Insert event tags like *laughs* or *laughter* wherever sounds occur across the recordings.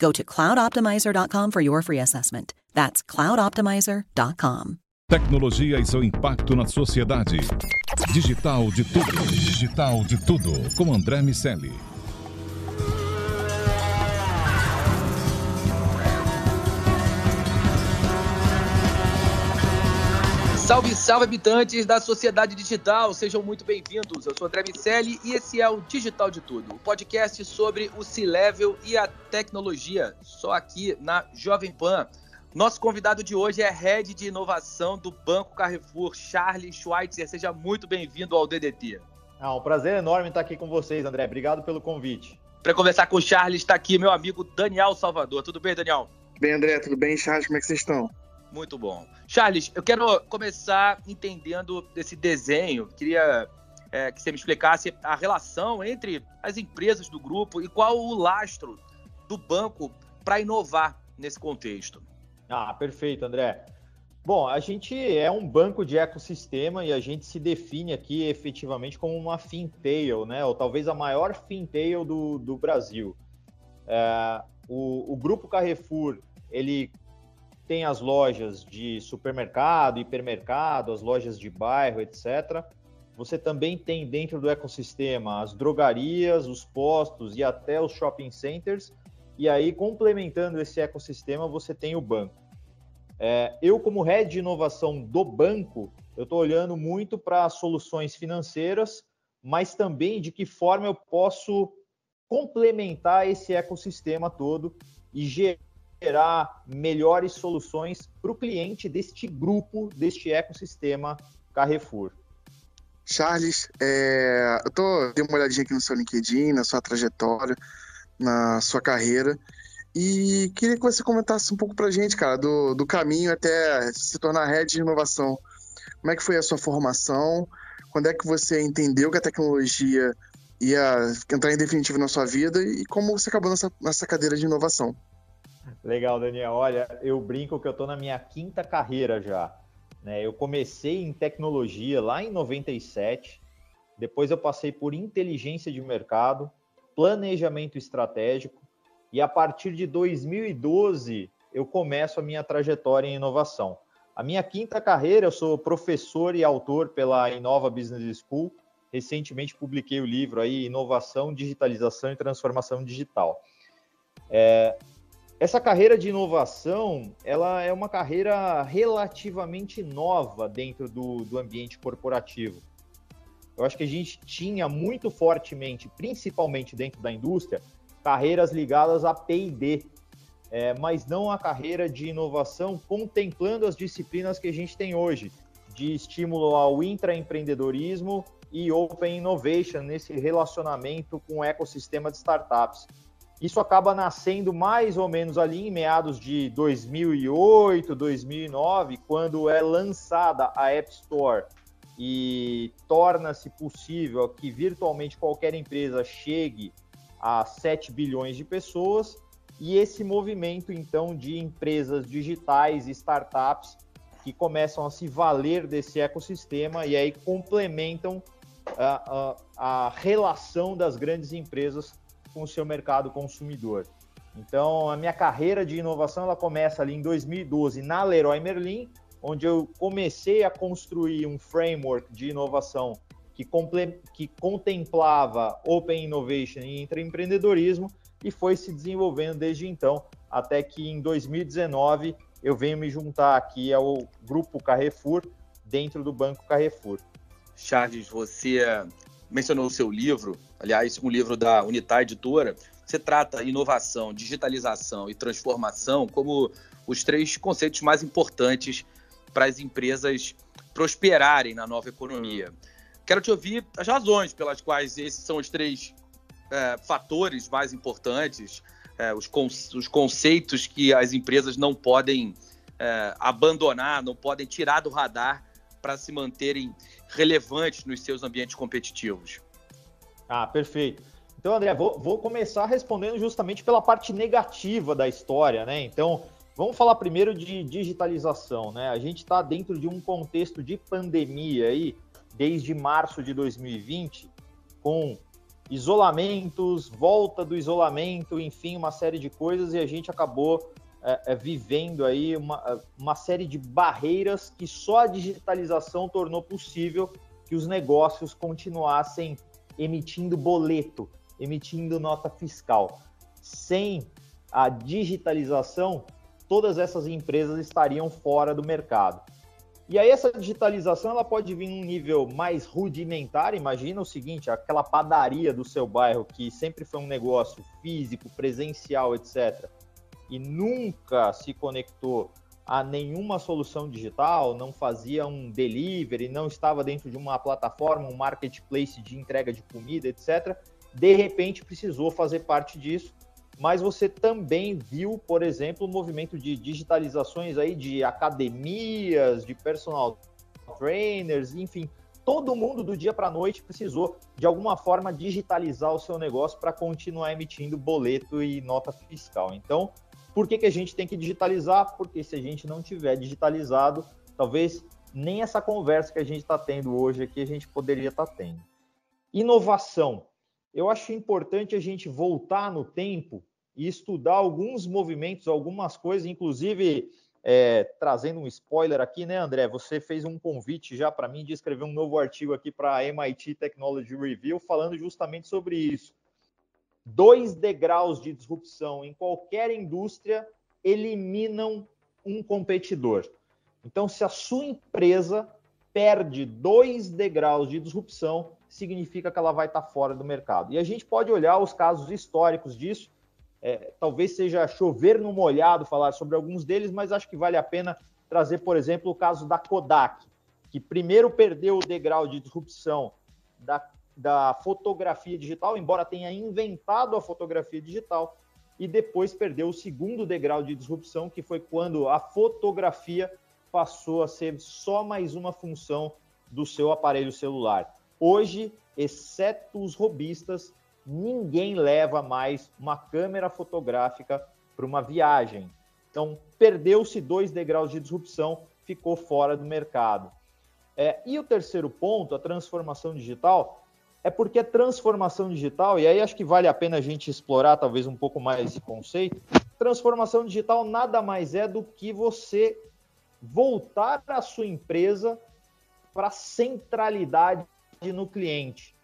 Go to cloudoptimizer.com for your free assessment. That's cloudoptimizer.com. Tecnologia e seu impacto na sociedade. Digital de tudo. Digital de tudo. Com André Miceli. Salve, salve, habitantes da sociedade digital, sejam muito bem-vindos. Eu sou André Miceli e esse é o Digital de Tudo, o podcast sobre o C-Level e a tecnologia, só aqui na Jovem Pan. Nosso convidado de hoje é Head de Inovação do Banco Carrefour, Charles Schweitzer. Seja muito bem-vindo ao DDT. Ah, um prazer enorme estar aqui com vocês, André. Obrigado pelo convite. Para conversar com o Charles, está aqui meu amigo Daniel Salvador. Tudo bem, Daniel? Bem, André, tudo bem? Charles, como é que vocês estão? Muito bom. Charles, eu quero começar entendendo desse desenho. Queria é, que você me explicasse a relação entre as empresas do grupo e qual o lastro do banco para inovar nesse contexto. Ah, perfeito, André. Bom, a gente é um banco de ecossistema e a gente se define aqui efetivamente como uma fintail, né? Ou talvez a maior fintail do, do Brasil. É, o, o grupo Carrefour ele tem as lojas de supermercado, hipermercado, as lojas de bairro, etc. Você também tem dentro do ecossistema as drogarias, os postos e até os shopping centers. E aí, complementando esse ecossistema, você tem o banco. É, eu, como head de inovação do banco, eu estou olhando muito para soluções financeiras, mas também de que forma eu posso complementar esse ecossistema todo e gerar gerar melhores soluções para o cliente deste grupo, deste ecossistema Carrefour. Charles, é, eu tô dei uma olhadinha aqui no seu LinkedIn, na sua trajetória, na sua carreira, e queria que você comentasse um pouco para a gente, cara, do, do caminho até se tornar head de inovação. Como é que foi a sua formação? Quando é que você entendeu que a tecnologia ia entrar em definitivo na sua vida e como você acabou nessa, nessa cadeira de inovação? Legal, Daniel. Olha, eu brinco que eu estou na minha quinta carreira já. Né? Eu comecei em tecnologia lá em 97, depois eu passei por inteligência de mercado, planejamento estratégico, e a partir de 2012 eu começo a minha trajetória em inovação. A minha quinta carreira, eu sou professor e autor pela Inova Business School. Recentemente publiquei o livro aí Inovação, Digitalização e Transformação Digital. É, essa carreira de inovação, ela é uma carreira relativamente nova dentro do, do ambiente corporativo. Eu acho que a gente tinha muito fortemente, principalmente dentro da indústria, carreiras ligadas a P&D, é, mas não a carreira de inovação contemplando as disciplinas que a gente tem hoje, de estímulo ao intraempreendedorismo e open innovation nesse relacionamento com o ecossistema de startups. Isso acaba nascendo mais ou menos ali em meados de 2008, 2009, quando é lançada a App Store. E torna-se possível que virtualmente qualquer empresa chegue a 7 bilhões de pessoas. E esse movimento então de empresas digitais e startups que começam a se valer desse ecossistema e aí complementam a, a, a relação das grandes empresas com o seu mercado consumidor. Então, a minha carreira de inovação ela começa ali em 2012 na Leroy Merlin, onde eu comecei a construir um framework de inovação que, que contemplava Open Innovation e empreendedorismo e foi se desenvolvendo desde então, até que em 2019 eu venho me juntar aqui ao grupo Carrefour dentro do Banco Carrefour. Charles, você mencionou o seu livro, aliás, um livro da Unitar Editora. Você trata inovação, digitalização e transformação como os três conceitos mais importantes para as empresas prosperarem na nova economia. Quero te ouvir as razões pelas quais esses são os três é, fatores mais importantes, é, os, con os, conceitos que as empresas não podem é, abandonar, não podem tirar do radar para se manterem relevantes nos seus ambientes competitivos. Ah, perfeito. Então, André, vou, vou começar respondendo justamente pela parte negativa da história, né? Então, Vamos falar primeiro de digitalização, né? A gente está dentro de um contexto de pandemia aí, desde março de 2020, com isolamentos, volta do isolamento, enfim, uma série de coisas, e a gente acabou é, é, vivendo aí uma, uma série de barreiras que só a digitalização tornou possível que os negócios continuassem emitindo boleto, emitindo nota fiscal. Sem a digitalização, todas essas empresas estariam fora do mercado. E aí essa digitalização ela pode vir num nível mais rudimentar. Imagina o seguinte, aquela padaria do seu bairro que sempre foi um negócio físico, presencial, etc. E nunca se conectou a nenhuma solução digital, não fazia um delivery, não estava dentro de uma plataforma, um marketplace de entrega de comida, etc. De repente precisou fazer parte disso mas você também viu, por exemplo, o movimento de digitalizações aí de academias, de personal trainers, enfim, todo mundo do dia para a noite precisou de alguma forma digitalizar o seu negócio para continuar emitindo boleto e nota fiscal. Então, por que, que a gente tem que digitalizar? Porque se a gente não tiver digitalizado, talvez nem essa conversa que a gente está tendo hoje aqui a gente poderia estar tá tendo. Inovação. Eu acho importante a gente voltar no tempo e estudar alguns movimentos, algumas coisas, inclusive é, trazendo um spoiler aqui, né, André? Você fez um convite já para mim de escrever um novo artigo aqui para a MIT Technology Review, falando justamente sobre isso. Dois degraus de disrupção em qualquer indústria eliminam um competidor. Então, se a sua empresa perde dois degraus de disrupção, significa que ela vai estar fora do mercado. E a gente pode olhar os casos históricos disso é, talvez seja chover no molhado falar sobre alguns deles, mas acho que vale a pena trazer, por exemplo, o caso da Kodak, que primeiro perdeu o degrau de disrupção da, da fotografia digital, embora tenha inventado a fotografia digital, e depois perdeu o segundo degrau de disrupção, que foi quando a fotografia passou a ser só mais uma função do seu aparelho celular. Hoje, exceto os robistas, ninguém leva mais uma câmera fotográfica para uma viagem. Então, perdeu-se dois degraus de disrupção, ficou fora do mercado. É, e o terceiro ponto, a transformação digital, é porque a transformação digital, e aí acho que vale a pena a gente explorar talvez um pouco mais esse conceito. Transformação digital nada mais é do que você voltar a sua empresa para centralidade no cliente.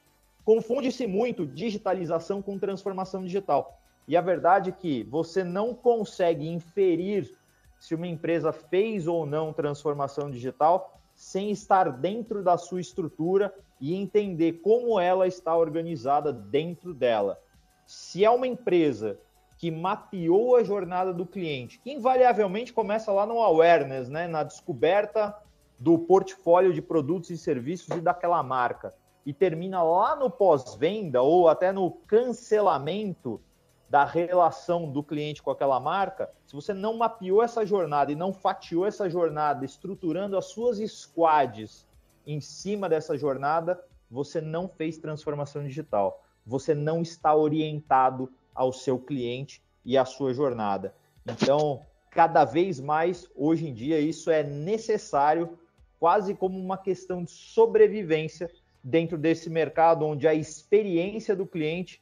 Confunde-se muito digitalização com transformação digital. E a verdade é que você não consegue inferir se uma empresa fez ou não transformação digital sem estar dentro da sua estrutura e entender como ela está organizada dentro dela. Se é uma empresa que mapeou a jornada do cliente, que invariavelmente começa lá no awareness, né, na descoberta do portfólio de produtos e serviços e daquela marca e termina lá no pós-venda ou até no cancelamento da relação do cliente com aquela marca, se você não mapeou essa jornada e não fatiou essa jornada, estruturando as suas squads em cima dessa jornada, você não fez transformação digital. Você não está orientado ao seu cliente e à sua jornada. Então, cada vez mais, hoje em dia, isso é necessário, quase como uma questão de sobrevivência dentro desse mercado onde a experiência do cliente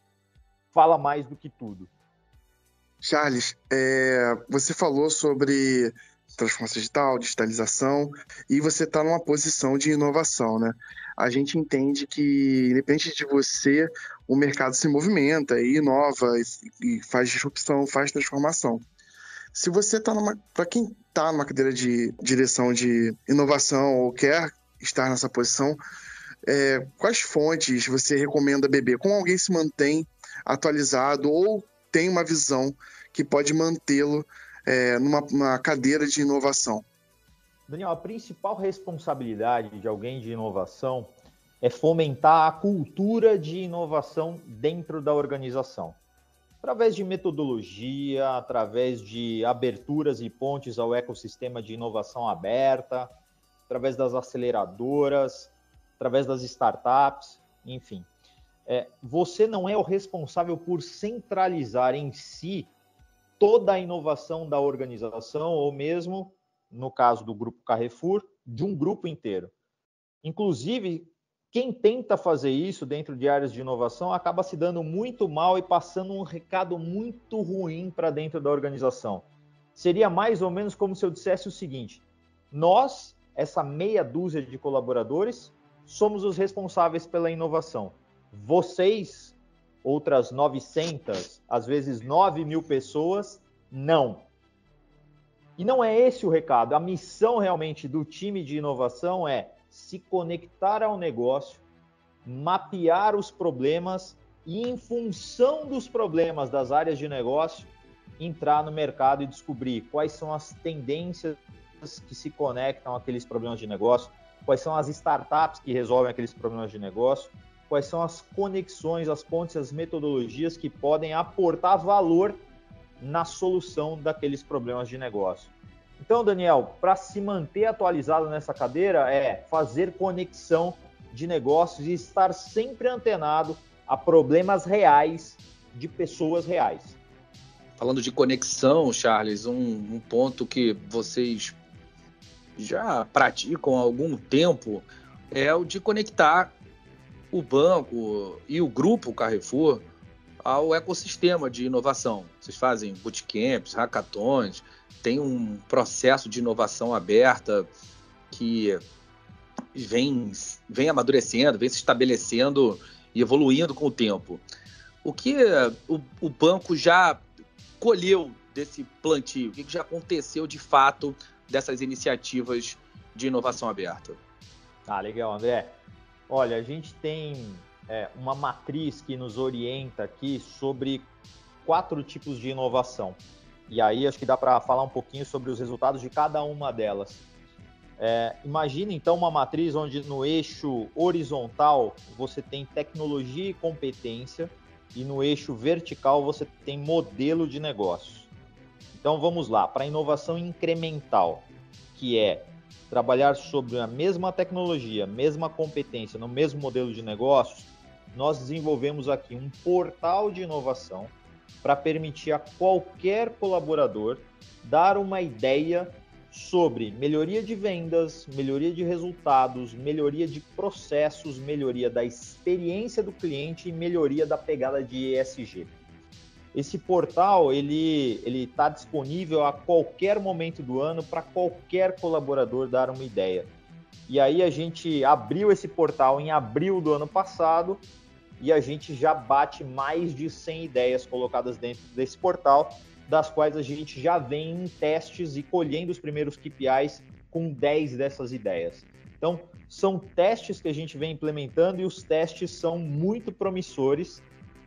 fala mais do que tudo. Charles, é, você falou sobre transformação digital, digitalização, e você está numa posição de inovação, né? A gente entende que, independente de você, o mercado se movimenta e inova e, e faz disrupção, faz transformação. Se você está numa. Para quem está numa cadeira de direção de inovação ou quer estar nessa posição, é, quais fontes você recomenda beber? Como alguém se mantém atualizado ou tem uma visão que pode mantê-lo é, numa, cadeira de inovação? Daniel, a principal responsabilidade de alguém de inovação é fomentar a cultura de inovação dentro da organização. Através de metodologia, através de aberturas e pontes ao ecossistema de inovação aberta, através das aceleradoras, através das startups, enfim. É, você não é o responsável por centralizar em si toda a inovação da organização, ou mesmo, no caso do grupo Carrefour, de um grupo inteiro. Inclusive, quem tenta fazer isso dentro de áreas de inovação acaba se dando muito mal e passando um recado muito ruim para dentro da organização. Seria mais ou menos como se eu dissesse o seguinte: nós, essa meia dúzia de colaboradores, somos os responsáveis pela inovação. Vocês, outras 900, às vezes 9 mil pessoas, não. E não é esse o recado. A missão realmente do time de inovação é se conectar ao negócio, mapear os problemas e, em função dos problemas das áreas de negócio, entrar no mercado e descobrir quais são as tendências que se conectam àqueles problemas de negócio, quais são as startups que resolvem aqueles problemas de negócio, quais são as conexões, as pontes, as metodologias que podem aportar valor na solução daqueles problemas de negócio. Então, Daniel, para se manter atualizado nessa cadeira é fazer conexão de negócios e estar sempre antenado a problemas reais de pessoas reais. Falando de conexão, Charles, um, um ponto que vocês já praticam há algum tempo é o de conectar o banco e o grupo Carrefour ao ecossistema de inovação. Vocês fazem bootcamps, hackathons, tem um processo de inovação aberta que vem, vem amadurecendo, vem se estabelecendo e evoluindo com o tempo. O que o, o banco já colheu desse plantio? O que já aconteceu de fato dessas iniciativas de inovação aberta? Ah, legal, André. Olha, a gente tem é, uma matriz que nos orienta aqui sobre quatro tipos de inovação. E aí acho que dá para falar um pouquinho sobre os resultados de cada uma delas. É, imagine então uma matriz onde no eixo horizontal você tem tecnologia e competência e no eixo vertical você tem modelo de negócio. Então vamos lá, para a inovação incremental, que é trabalhar sobre a mesma tecnologia, mesma competência, no mesmo modelo de negócios, nós desenvolvemos aqui um portal de inovação para permitir a qualquer colaborador dar uma ideia sobre melhoria de vendas, melhoria de resultados, melhoria de processos, melhoria da experiência do cliente e melhoria da pegada de ESG. Esse portal ele ele está disponível a qualquer momento do ano para qualquer colaborador dar uma ideia. E aí a gente abriu esse portal em abril do ano passado e a gente já bate mais de 100 ideias colocadas dentro desse portal, das quais a gente já vem em testes e colhendo os primeiros KPIs com 10 dessas ideias. Então, são testes que a gente vem implementando e os testes são muito promissores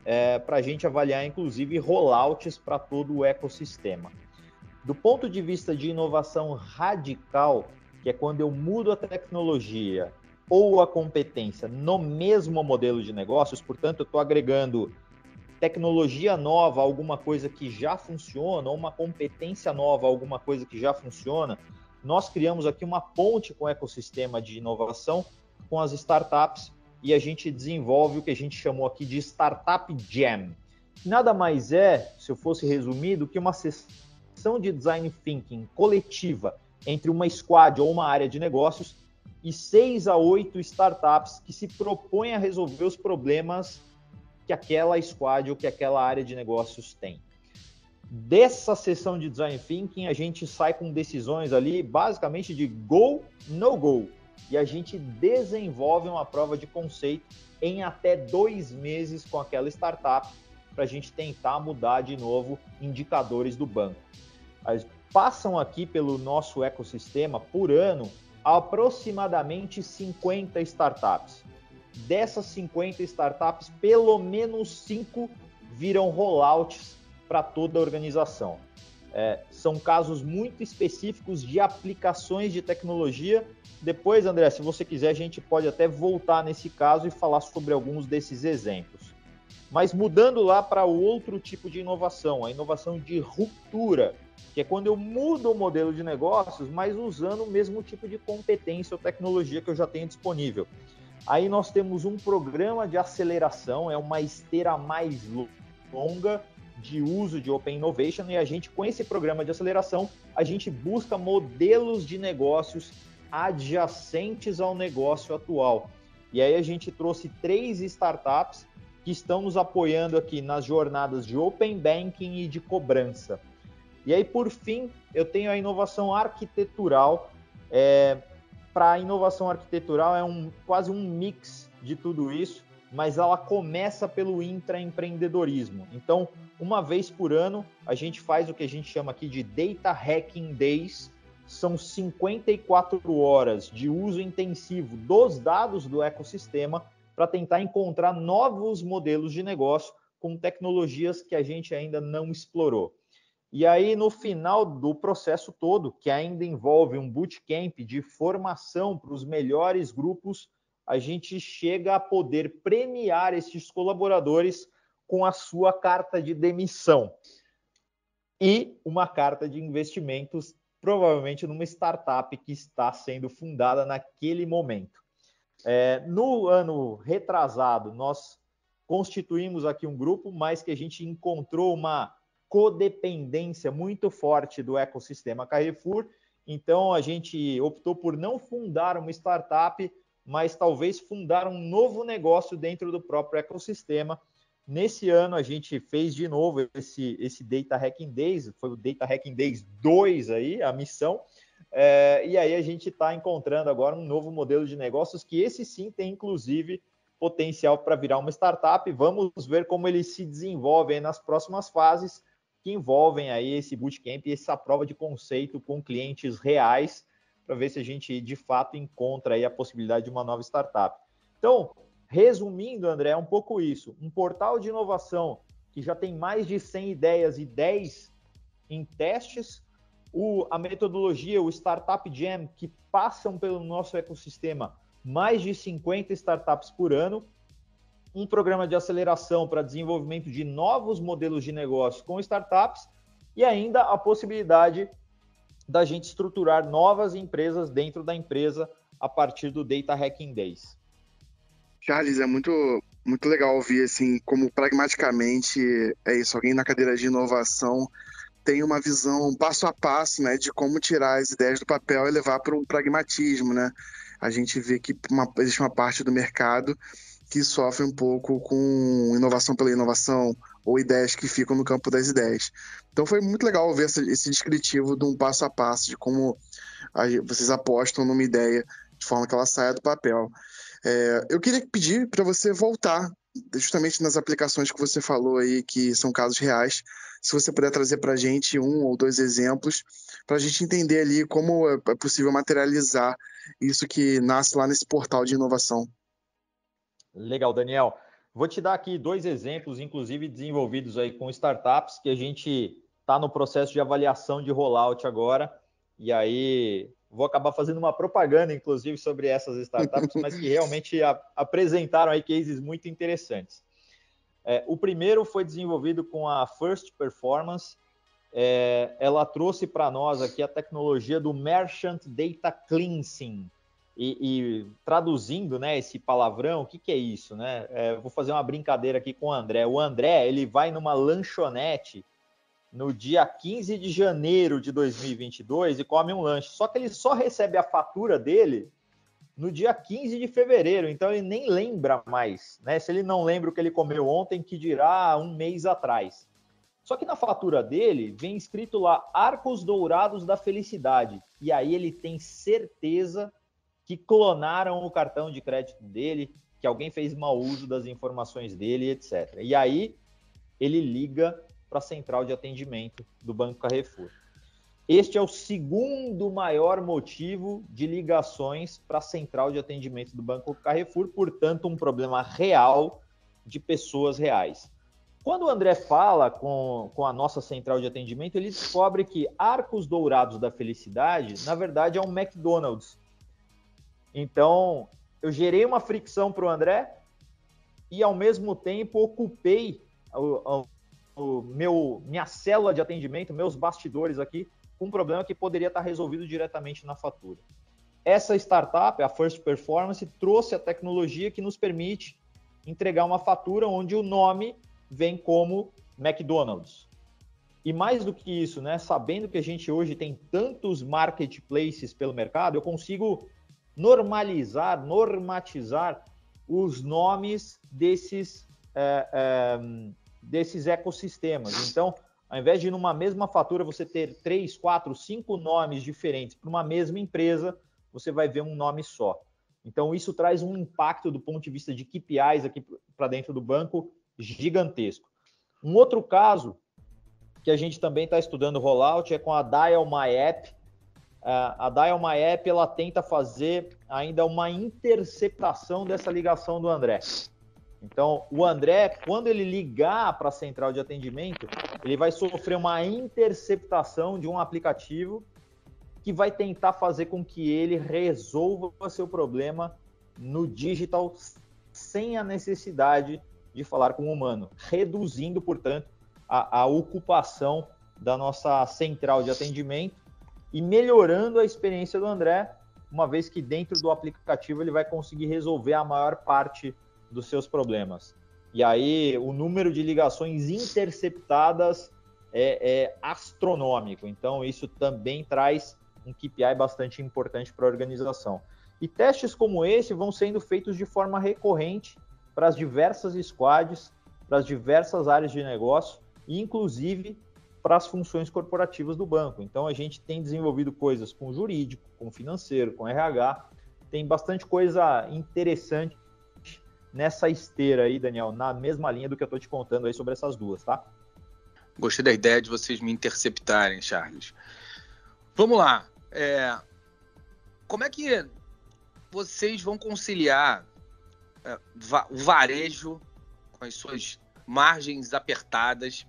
é, para a gente avaliar, inclusive, rollouts para todo o ecossistema. Do ponto de vista de inovação radical, que é quando eu mudo a tecnologia ou a competência no mesmo modelo de negócios, portanto, eu estou agregando tecnologia nova, alguma coisa que já funciona, ou uma competência nova, alguma coisa que já funciona, nós criamos aqui uma ponte com o ecossistema de inovação com as startups e a gente desenvolve o que a gente chamou aqui de Startup Jam. Nada mais é, se eu fosse resumir, do que uma sessão de design thinking coletiva entre uma squad ou uma área de negócios e seis a oito startups que se propõem a resolver os problemas que aquela squad ou que aquela área de negócios tem. Dessa sessão de design thinking, a gente sai com decisões ali basicamente de go, no go. E a gente desenvolve uma prova de conceito em até dois meses com aquela startup para a gente tentar mudar de novo indicadores do banco. passam aqui pelo nosso ecossistema por ano aproximadamente 50 startups. Dessas 50 startups, pelo menos 5 viram rollouts para toda a organização. É, são casos muito específicos de aplicações de tecnologia. Depois, André, se você quiser, a gente pode até voltar nesse caso e falar sobre alguns desses exemplos. Mas mudando lá para outro tipo de inovação, a inovação de ruptura, que é quando eu mudo o modelo de negócios, mas usando o mesmo tipo de competência ou tecnologia que eu já tenho disponível. Aí nós temos um programa de aceleração, é uma esteira mais longa de uso de Open Innovation e a gente, com esse programa de aceleração, a gente busca modelos de negócios adjacentes ao negócio atual. E aí a gente trouxe três startups que estão nos apoiando aqui nas jornadas de Open Banking e de cobrança. E aí, por fim, eu tenho a inovação arquitetural. É, Para a inovação arquitetural é um, quase um mix de tudo isso, mas ela começa pelo intraempreendedorismo. Então, uma vez por ano, a gente faz o que a gente chama aqui de Data Hacking Days. São 54 horas de uso intensivo dos dados do ecossistema para tentar encontrar novos modelos de negócio com tecnologias que a gente ainda não explorou. E aí, no final do processo todo, que ainda envolve um bootcamp de formação para os melhores grupos, a gente chega a poder premiar esses colaboradores com a sua carta de demissão e uma carta de investimentos, provavelmente numa startup que está sendo fundada naquele momento. É, no ano retrasado, nós constituímos aqui um grupo, mas que a gente encontrou uma codependência muito forte do ecossistema Carrefour. Então, a gente optou por não fundar uma startup, mas talvez fundar um novo negócio dentro do próprio ecossistema. Nesse ano, a gente fez de novo esse, esse Data Hacking Days, foi o Data Hacking Days 2 aí, a missão. É, e aí a gente está encontrando agora um novo modelo de negócios que esse sim tem inclusive potencial para virar uma startup. Vamos ver como ele se desenvolve nas próximas fases que envolvem aí esse bootcamp e essa prova de conceito com clientes reais para ver se a gente de fato encontra aí a possibilidade de uma nova startup. Então, resumindo, André, é um pouco isso. Um portal de inovação que já tem mais de 100 ideias e 10 em testes, o, a metodologia, o Startup Jam, que passam pelo nosso ecossistema mais de 50 startups por ano, um programa de aceleração para desenvolvimento de novos modelos de negócio com startups e ainda a possibilidade da gente estruturar novas empresas dentro da empresa a partir do Data Hacking Days. Charles, é muito, muito legal ouvir assim como pragmaticamente é isso, alguém na cadeira de inovação tem uma visão passo a passo, né, de como tirar as ideias do papel e levar para um pragmatismo, né? A gente vê que uma, existe uma parte do mercado que sofre um pouco com inovação pela inovação ou ideias que ficam no campo das ideias. Então foi muito legal ver esse, descritivo de um passo a passo de como vocês apostam numa ideia de forma que ela saia do papel. É, eu queria pedir para você voltar justamente nas aplicações que você falou aí, que são casos reais, se você puder trazer para a gente um ou dois exemplos, para a gente entender ali como é, é possível materializar isso que nasce lá nesse portal de inovação. Legal, Daniel. Vou te dar aqui dois exemplos, inclusive desenvolvidos aí com startups, que a gente está no processo de avaliação de rollout agora, e aí vou acabar fazendo uma propaganda, inclusive, sobre essas startups, mas que realmente a, apresentaram aí cases muito interessantes. É, o primeiro foi desenvolvido com a First Performance. É, ela trouxe para nós aqui a tecnologia do Merchant Data Cleansing. E, e traduzindo né, esse palavrão, o que, que é isso? Né? É, vou fazer uma brincadeira aqui com o André. O André ele vai numa lanchonete no dia 15 de janeiro de 2022 e come um lanche. Só que ele só recebe a fatura dele no dia 15 de fevereiro, então ele nem lembra mais, né? Se ele não lembra o que ele comeu ontem, que dirá um mês atrás. Só que na fatura dele vem escrito lá Arcos Dourados da Felicidade. E aí ele tem certeza que clonaram o cartão de crédito dele, que alguém fez mau uso das informações dele, etc. E aí ele liga para a central de atendimento do Banco Carrefour. Este é o segundo maior motivo de ligações para a central de atendimento do Banco Carrefour, portanto, um problema real de pessoas reais. Quando o André fala com, com a nossa central de atendimento, ele descobre que Arcos Dourados da Felicidade, na verdade, é um McDonald's. Então, eu gerei uma fricção para o André e, ao mesmo tempo, ocupei o, o, meu, minha célula de atendimento, meus bastidores aqui, com um problema que poderia estar resolvido diretamente na fatura. Essa startup, a First Performance, trouxe a tecnologia que nos permite entregar uma fatura onde o nome vem como McDonald's. E mais do que isso, né, sabendo que a gente hoje tem tantos marketplaces pelo mercado, eu consigo normalizar, normatizar os nomes desses, é, é, desses ecossistemas. Então, ao invés de numa mesma fatura você ter três, quatro, cinco nomes diferentes para uma mesma empresa, você vai ver um nome só. Então, isso traz um impacto do ponto de vista de KPIs aqui para dentro do banco gigantesco. Um outro caso que a gente também está estudando rollout é com a Dial My App. A Dial My App ela tenta fazer ainda uma interceptação dessa ligação do André. Então, o André, quando ele ligar para a central de atendimento, ele vai sofrer uma interceptação de um aplicativo que vai tentar fazer com que ele resolva seu problema no digital sem a necessidade de falar com o humano, reduzindo, portanto, a, a ocupação da nossa central de atendimento e melhorando a experiência do André, uma vez que dentro do aplicativo ele vai conseguir resolver a maior parte dos seus problemas. E aí o número de ligações interceptadas é, é astronômico. Então isso também traz um KPI bastante importante para a organização. E testes como esse vão sendo feitos de forma recorrente para as diversas squads, para as diversas áreas de negócio, inclusive para as funções corporativas do banco. Então a gente tem desenvolvido coisas com jurídico, com financeiro, com RH, tem bastante coisa interessante nessa esteira aí, Daniel, na mesma linha do que eu estou te contando aí sobre essas duas, tá? Gostei da ideia de vocês me interceptarem, Charles. Vamos lá. É... Como é que vocês vão conciliar é, o varejo, com as suas margens apertadas,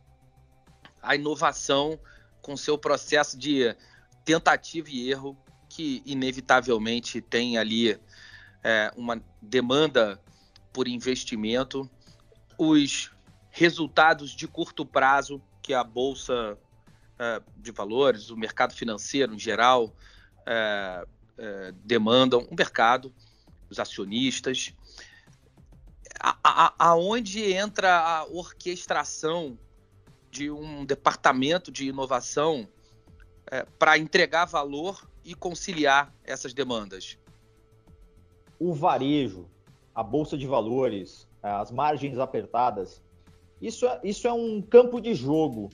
a inovação com seu processo de tentativa e erro, que inevitavelmente tem ali é, uma demanda por investimento, os resultados de curto prazo que a bolsa é, de valores, o mercado financeiro em geral é, é demandam, o mercado, os acionistas, a, aonde entra a orquestração de um departamento de inovação é, para entregar valor e conciliar essas demandas? O varejo, a bolsa de valores, as margens apertadas, isso é, isso é um campo de jogo,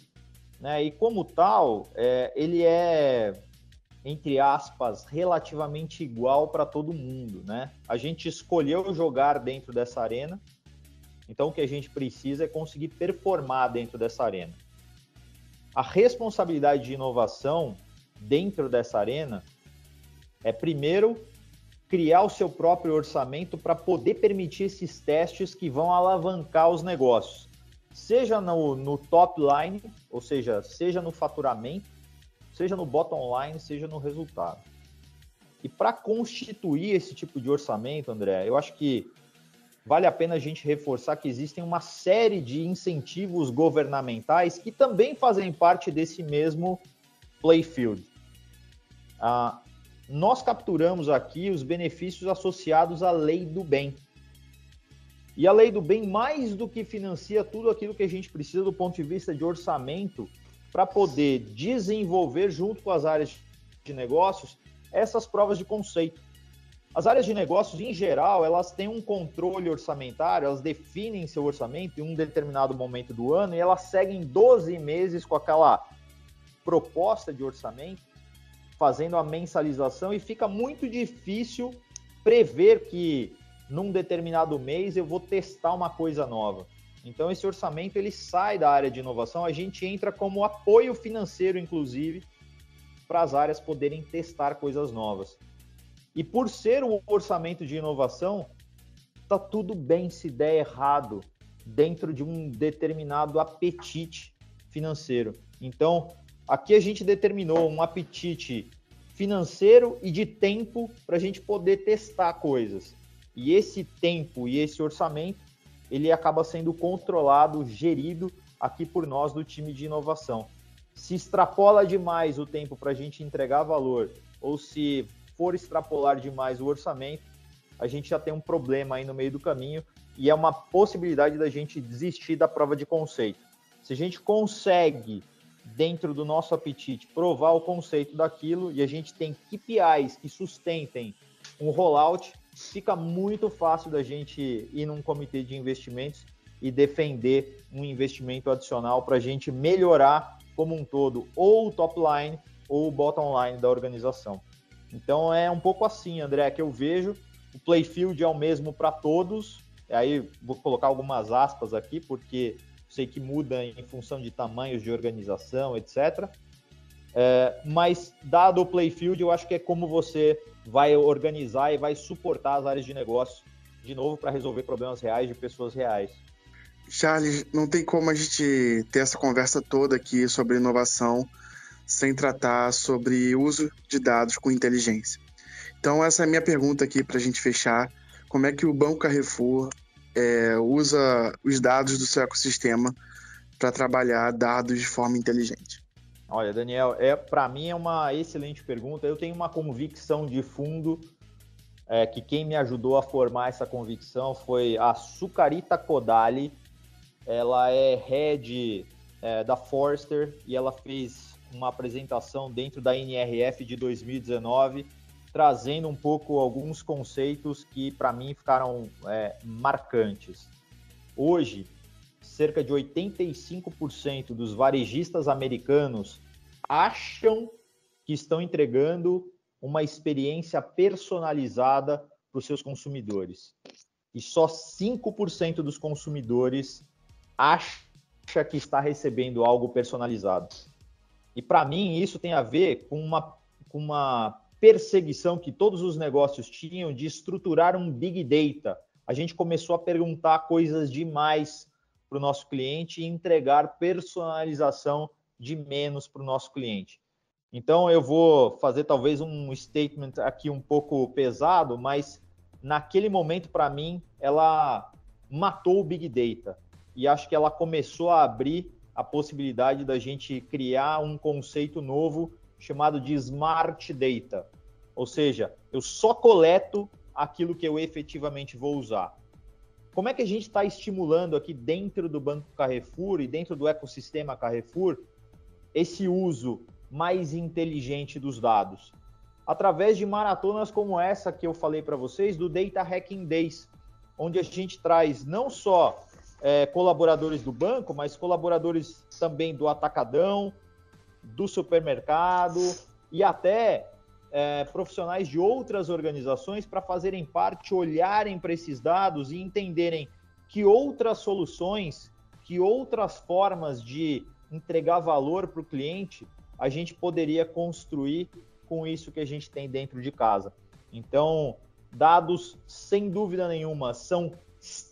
né? E como tal, é, ele é entre aspas, relativamente igual para todo mundo, né? A gente escolheu jogar dentro dessa arena, então o que a gente precisa é conseguir performar dentro dessa arena. A responsabilidade de inovação dentro dessa arena é primeiro criar o seu próprio orçamento para poder permitir esses testes que vão alavancar os negócios, seja no, no top line, ou seja, seja no faturamento, seja no bottom line, seja no resultado. E para constituir esse tipo de orçamento, André, eu acho que vale a pena a gente reforçar que existem uma série de incentivos governamentais que também fazem parte desse mesmo playfield. Ah, nós capturamos aqui os benefícios associados à lei do bem. E a lei do bem, mais do que financia tudo aquilo que a gente precisa do ponto de vista de orçamento, para poder desenvolver junto com as áreas de negócios essas provas de conceito. As áreas de negócios, em geral, elas têm um controle orçamentário, elas definem seu orçamento em um determinado momento do ano e elas seguem 12 meses com aquela proposta de orçamento, fazendo a mensalização e fica muito difícil prever que num determinado mês eu vou testar uma coisa nova. Então esse orçamento ele sai da área de inovação, a gente entra como apoio financeiro, inclusive, para as áreas poderem testar coisas novas. E por ser um orçamento de inovação, tá tudo bem se der errado dentro de um determinado apetite financeiro. Então, aqui a gente determinou um apetite financeiro e de tempo para a gente poder testar coisas. E esse tempo e esse orçamento, ele acaba sendo controlado, gerido aqui por nós do time de inovação. Se extrapola demais o tempo para a gente entregar valor, ou se for extrapolar demais o orçamento, a gente já tem um problema aí no meio do caminho e é uma possibilidade da gente desistir da prova de conceito. Se a gente consegue, dentro do nosso apetite, provar o conceito daquilo e a gente tem KPIs que sustentem um rollout, fica muito fácil da gente ir num comitê de investimentos e defender um investimento adicional para a gente melhorar como um todo ou o top line ou o bottom line da organização. Então é um pouco assim, André, que eu vejo. O playfield é o mesmo para todos. Aí vou colocar algumas aspas aqui, porque sei que muda em função de tamanhos de organização, etc. É, mas dado o playfield, eu acho que é como você vai organizar e vai suportar as áreas de negócio de novo para resolver problemas reais de pessoas reais. Charles, não tem como a gente ter essa conversa toda aqui sobre inovação sem tratar sobre uso de dados com inteligência. Então, essa é a minha pergunta aqui para a gente fechar. Como é que o Banco Carrefour é, usa os dados do seu ecossistema para trabalhar dados de forma inteligente? Olha, Daniel, é, para mim é uma excelente pergunta. Eu tenho uma convicção de fundo é, que quem me ajudou a formar essa convicção foi a Sucarita Kodali. Ela é head é, da Forrester e ela fez uma apresentação dentro da NRF de 2019, trazendo um pouco alguns conceitos que para mim ficaram é, marcantes. Hoje, cerca de 85% dos varejistas americanos acham que estão entregando uma experiência personalizada para os seus consumidores. E só 5% dos consumidores acha que está recebendo algo personalizado. E para mim isso tem a ver com uma, com uma perseguição que todos os negócios tinham de estruturar um big data. A gente começou a perguntar coisas demais para o nosso cliente e entregar personalização de menos para o nosso cliente. Então eu vou fazer talvez um statement aqui um pouco pesado, mas naquele momento para mim ela matou o big data e acho que ela começou a abrir a possibilidade da gente criar um conceito novo chamado de Smart Data. Ou seja, eu só coleto aquilo que eu efetivamente vou usar. Como é que a gente está estimulando aqui dentro do Banco Carrefour e dentro do ecossistema Carrefour esse uso mais inteligente dos dados? Através de maratonas como essa que eu falei para vocês, do Data Hacking Days, onde a gente traz não só é, colaboradores do banco, mas colaboradores também do atacadão, do supermercado e até é, profissionais de outras organizações para fazerem parte, olharem para esses dados e entenderem que outras soluções, que outras formas de entregar valor para o cliente a gente poderia construir com isso que a gente tem dentro de casa. Então, dados, sem dúvida nenhuma, são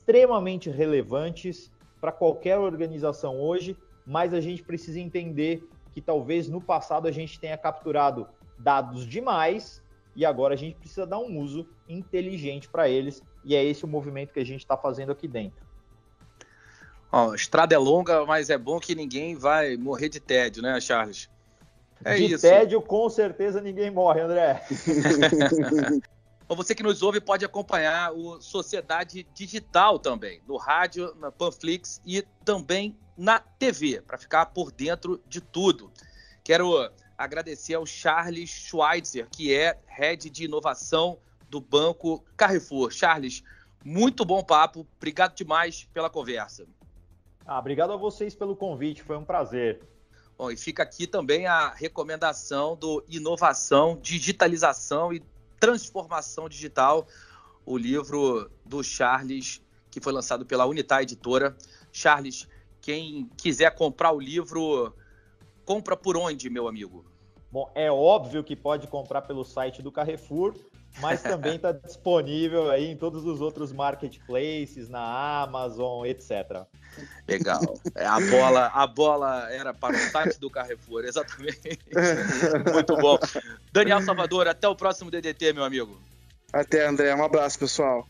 extremamente relevantes para qualquer organização hoje, mas a gente precisa entender que talvez no passado a gente tenha capturado dados demais e agora a gente precisa dar um uso inteligente para eles e é esse o movimento que a gente está fazendo aqui dentro. Ó, estrada é longa, mas é bom que ninguém vai morrer de tédio, né, Charles? É de isso. tédio, com certeza ninguém morre, André. *laughs* Então você que nos ouve pode acompanhar o Sociedade Digital também, no rádio, na Panflix e também na TV, para ficar por dentro de tudo. Quero agradecer ao Charles Schweitzer, que é Head de Inovação do Banco Carrefour. Charles, muito bom papo, obrigado demais pela conversa. Ah, obrigado a vocês pelo convite, foi um prazer. Bom, e fica aqui também a recomendação do Inovação, Digitalização e Transformação Digital, o livro do Charles, que foi lançado pela Unitar Editora. Charles, quem quiser comprar o livro, compra por onde, meu amigo? Bom, é óbvio que pode comprar pelo site do Carrefour, mas também está disponível aí em todos os outros marketplaces, na Amazon, etc. Legal. É, a bola, a bola era para o site do Carrefour, exatamente. Muito bom. Daniel Salvador, até o próximo DDT, meu amigo. Até, André. Um abraço, pessoal.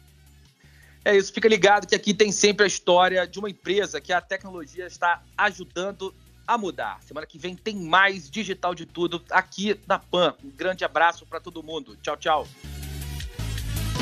É isso, fica ligado que aqui tem sempre a história de uma empresa que a tecnologia está ajudando a mudar. Semana que vem tem mais digital de tudo aqui na PAN. Um grande abraço para todo mundo. Tchau, tchau.